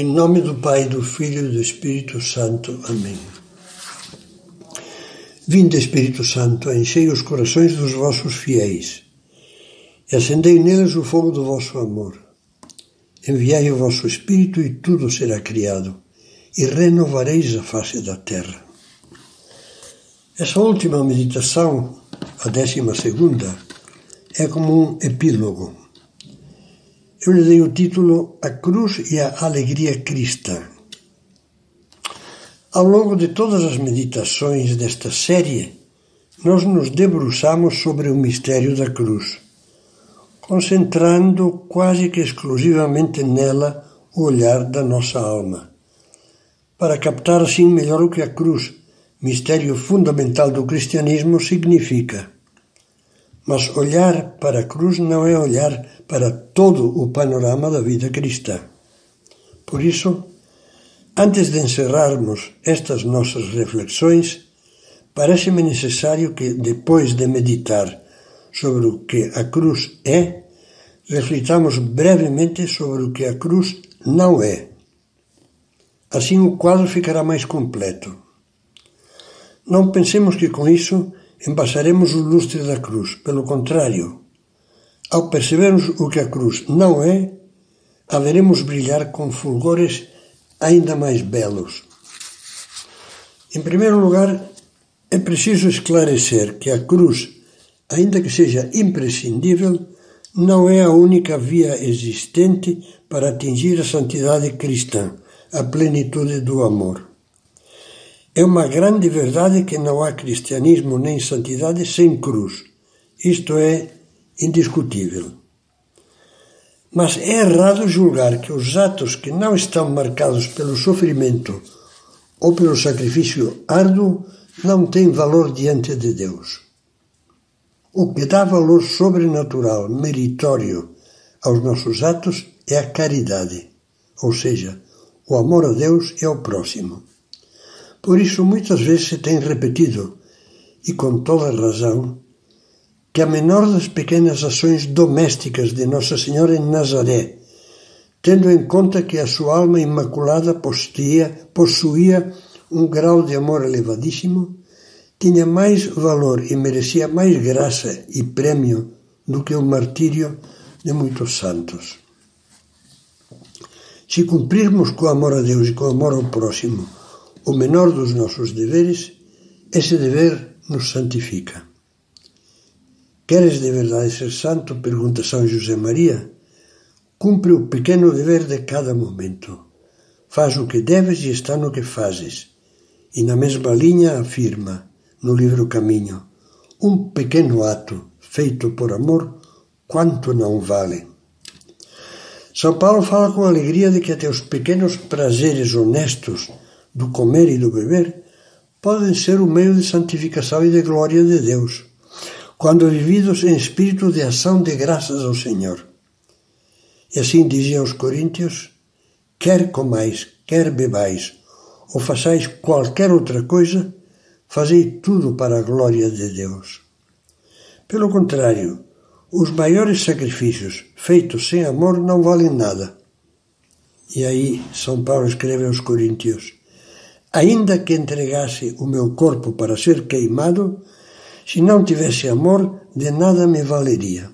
Em nome do Pai, do Filho e do Espírito Santo. Amém. Vinde, Espírito Santo, enchei os corações dos vossos fiéis e acendei neles o fogo do vosso amor. Enviai o vosso Espírito e tudo será criado, e renovareis a face da terra. Essa última meditação, a décima segunda, é como um epílogo eu lhe dei o título A Cruz e a Alegria Cristã. Ao longo de todas as meditações desta série, nós nos debruçamos sobre o mistério da cruz, concentrando quase que exclusivamente nela o olhar da nossa alma, para captar assim melhor o que a cruz, mistério fundamental do cristianismo, significa. Mas olhar para a cruz não é olhar para todo o panorama da vida cristã. Por isso, antes de encerrarmos estas nossas reflexões, parece-me necessário que, depois de meditar sobre o que a cruz é, reflitamos brevemente sobre o que a cruz não é. Assim o quadro ficará mais completo. Não pensemos que com isso embaçaremos o lustre da cruz. Pelo contrário, ao percebermos o que a cruz não é, haveremos brilhar com fulgores ainda mais belos. Em primeiro lugar, é preciso esclarecer que a cruz, ainda que seja imprescindível, não é a única via existente para atingir a santidade cristã, a plenitude do amor. É uma grande verdade que não há cristianismo nem santidade sem cruz. Isto é indiscutível. Mas é errado julgar que os atos que não estão marcados pelo sofrimento ou pelo sacrifício árduo não têm valor diante de Deus. O que dá valor sobrenatural, meritório aos nossos atos é a caridade, ou seja, o amor a Deus e ao próximo. Por isso, muitas vezes se tem repetido, e com toda razão, que a menor das pequenas ações domésticas de Nossa Senhora em Nazaré, tendo em conta que a sua alma imaculada possuía, possuía um grau de amor elevadíssimo, tinha mais valor e merecia mais graça e prêmio do que o martírio de muitos santos. Se cumprirmos com o amor a Deus e com o amor ao próximo o menor dos nossos deveres, esse dever nos santifica. Queres de verdade ser santo? Pergunta São José Maria. Cumpre o pequeno dever de cada momento. Faz o que deves e está no que fazes. E na mesma linha afirma, no livro Caminho, um pequeno ato feito por amor, quanto não vale. São Paulo fala com alegria de que até os pequenos prazeres honestos do comer e do beber, podem ser o meio de santificação e de glória de Deus, quando vividos em espírito de ação de graças ao Senhor. E assim dizia aos Coríntios: quer comais, quer bebais, ou façais qualquer outra coisa, fazei tudo para a glória de Deus. Pelo contrário, os maiores sacrifícios feitos sem amor não valem nada. E aí São Paulo escreve aos Coríntios: ainda que entregasse o meu corpo para ser queimado, se não tivesse amor, de nada me valeria.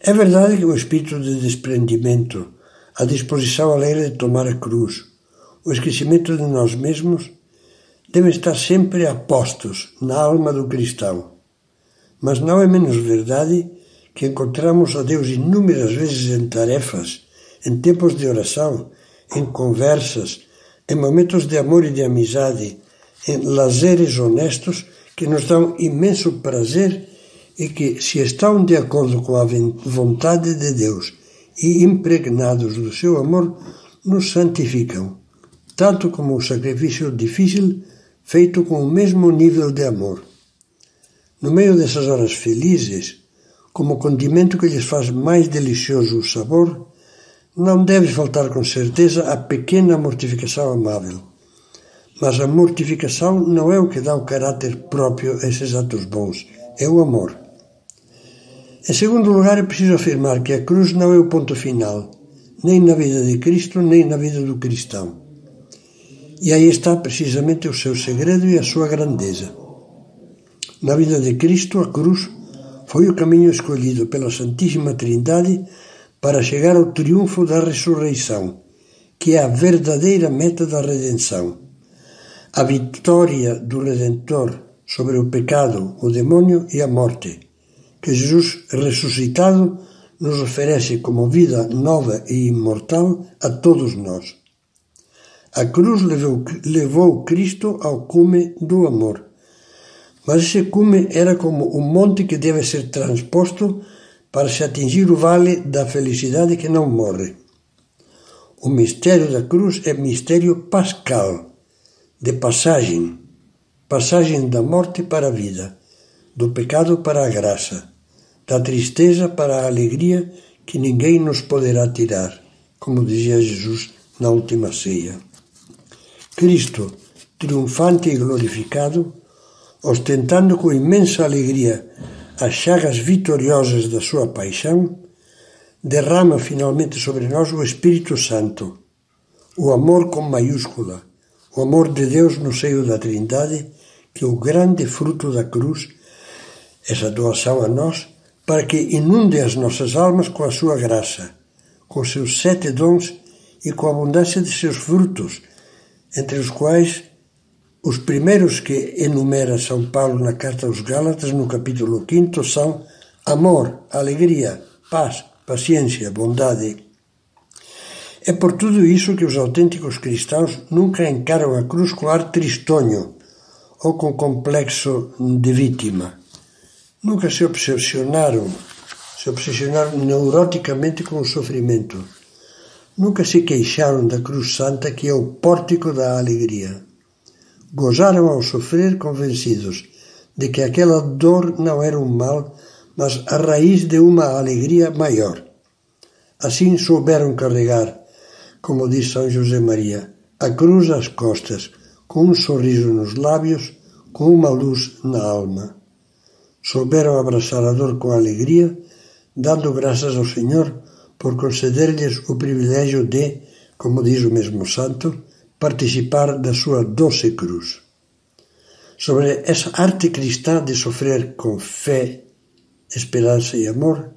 É verdade que o espírito de desprendimento, a disposição alegre de tomar a cruz, o esquecimento de nós mesmos, devem estar sempre apostos na alma do cristão. Mas não é menos verdade que encontramos a Deus inúmeras vezes em tarefas, em tempos de oração, em conversas, em momentos de amor e de amizade, em lazeres honestos que nos dão imenso prazer e que, se estão de acordo com a vontade de Deus e impregnados do seu amor, nos santificam, tanto como o sacrifício difícil feito com o mesmo nível de amor. No meio dessas horas felizes, como condimento que lhes faz mais delicioso o sabor, não deve faltar com certeza a pequena mortificação amável. Mas a mortificação não é o que dá o caráter próprio a esses atos bons, é o amor. Em segundo lugar, é preciso afirmar que a cruz não é o ponto final, nem na vida de Cristo, nem na vida do cristão. E aí está precisamente o seu segredo e a sua grandeza. Na vida de Cristo, a cruz foi o caminho escolhido pela Santíssima Trindade para chegar ao triunfo da ressurreição, que é a verdadeira meta da redenção. A vitória do Redentor sobre o pecado, o demônio e a morte, que Jesus ressuscitado nos oferece como vida nova e imortal a todos nós. A cruz levou, levou Cristo ao cume do amor. Mas esse cume era como um monte que deve ser transposto para se atingir o vale da felicidade que não morre. O mistério da cruz é mistério pascal, de passagem, passagem da morte para a vida, do pecado para a graça, da tristeza para a alegria que ninguém nos poderá tirar, como dizia Jesus na última ceia. Cristo, triunfante e glorificado, ostentando com imensa alegria as chagas vitoriosas da sua paixão, derrama finalmente sobre nós o Espírito Santo, o amor com maiúscula, o amor de Deus no seio da Trindade, que é o grande fruto da cruz, essa doação a nós, para que inunde as nossas almas com a sua graça, com seus sete dons e com a abundância de seus frutos, entre os quais os primeiros que enumera São Paulo na carta aos Gálatas, no capítulo 5, são amor, alegria, paz, paciência, bondade, é por tudo isso que os autênticos cristãos nunca encaram a cruz com ar tristonho ou com complexo de vítima. Nunca se obsessionaram, se obsessionaram neuroticamente com o sofrimento. Nunca se queixaram da cruz santa que é o pórtico da alegria. Gozaram ao sofrer convencidos de que aquela dor não era um mal, mas a raiz de uma alegria maior. Assim souberam carregar como diz São José Maria, a cruz às costas, com um sorriso nos lábios, com uma luz na alma. Souberam abraçar a dor com alegria, dando graças ao Senhor por conceder-lhes o privilégio de, como diz o mesmo santo, participar da sua doce cruz. Sobre essa arte cristã de sofrer com fé, esperança e amor,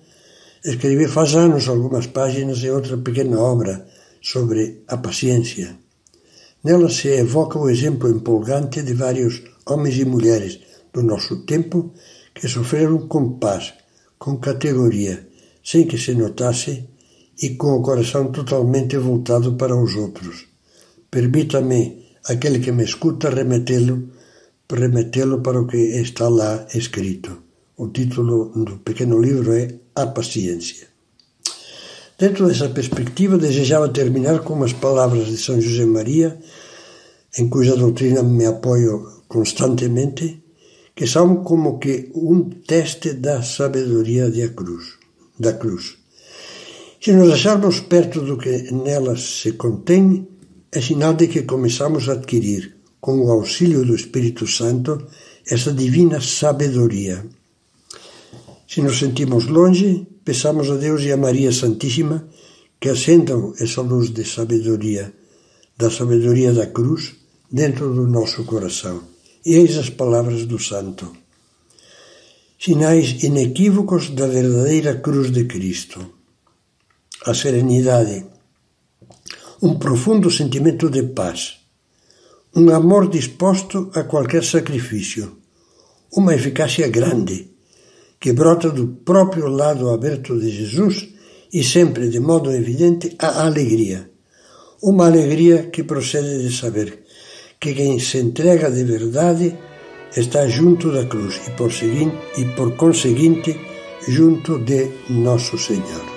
escrevi faz anos algumas páginas em outra pequena obra sobre a paciência. Nela se evoca o exemplo empolgante de vários homens e mulheres do nosso tempo que sofreram com paz, com categoria, sem que se notasse e com o coração totalmente voltado para os outros. Permita-me, aquele que me escuta, remetê-lo remetê-lo para o que está lá escrito. O título do pequeno livro é A Paciência. Dentro dessa perspectiva, desejava terminar com umas palavras de São José Maria, em cuja doutrina me apoio constantemente, que são como que um teste da sabedoria da cruz. Da cruz. Se nos acharmos perto do que nela se contém, é sinal de que começamos a adquirir, com o auxílio do Espírito Santo, essa divina sabedoria. Se nos sentimos longe, peçamos a Deus e a Maria Santíssima que acendam essa luz de sabedoria, da sabedoria da cruz, dentro do nosso coração. E eis as palavras do Santo. Sinais inequívocos da verdadeira cruz de Cristo. A serenidade, um profundo sentimento de paz, um amor disposto a qualquer sacrifício, uma eficácia grande que brota do próprio lado aberto de Jesus e sempre de modo evidente a alegria. Uma alegria que procede de saber que quem se entrega de verdade está junto da cruz e por, seguinte, e por conseguinte junto de Nosso Senhor.